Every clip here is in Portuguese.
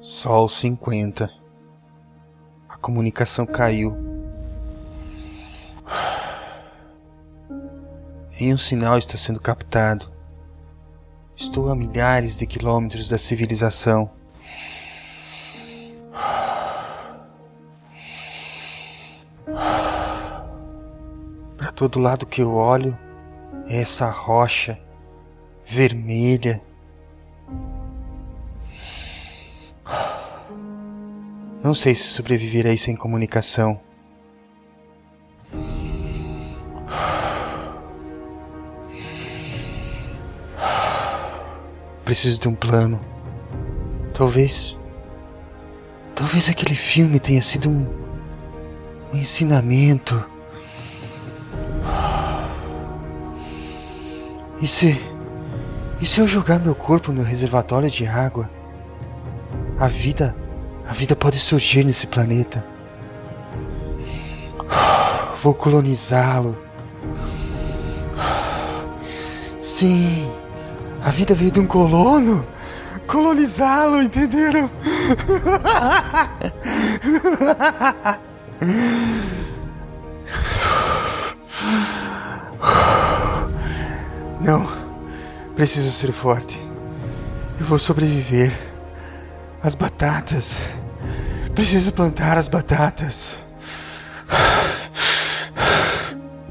Sol 50. A comunicação caiu. Em um sinal está sendo captado. Estou a milhares de quilômetros da civilização. Para todo lado que eu olho é essa rocha vermelha Não sei se sobreviverei sem comunicação. Preciso de um plano. Talvez. Talvez aquele filme tenha sido um. um ensinamento. E se. E se eu jogar meu corpo no reservatório de água? A vida a vida pode surgir nesse planeta. Vou colonizá-lo. Sim, a vida veio de um colono. Colonizá-lo, entenderam? Não, preciso ser forte. Eu vou sobreviver. As batatas. Preciso plantar as batatas.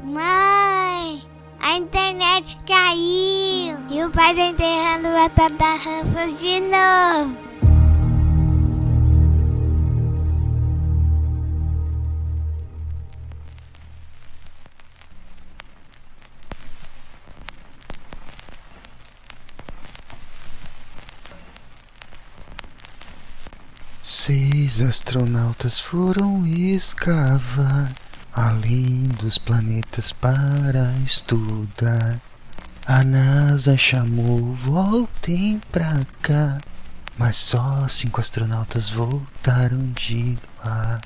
Mãe, a internet caiu. E o pai tá enterrando batata Ruffles de novo. Seis astronautas foram escavar além dos planetas para estudar. A NASA chamou, voltem pra cá. Mas só cinco astronautas voltaram de lá.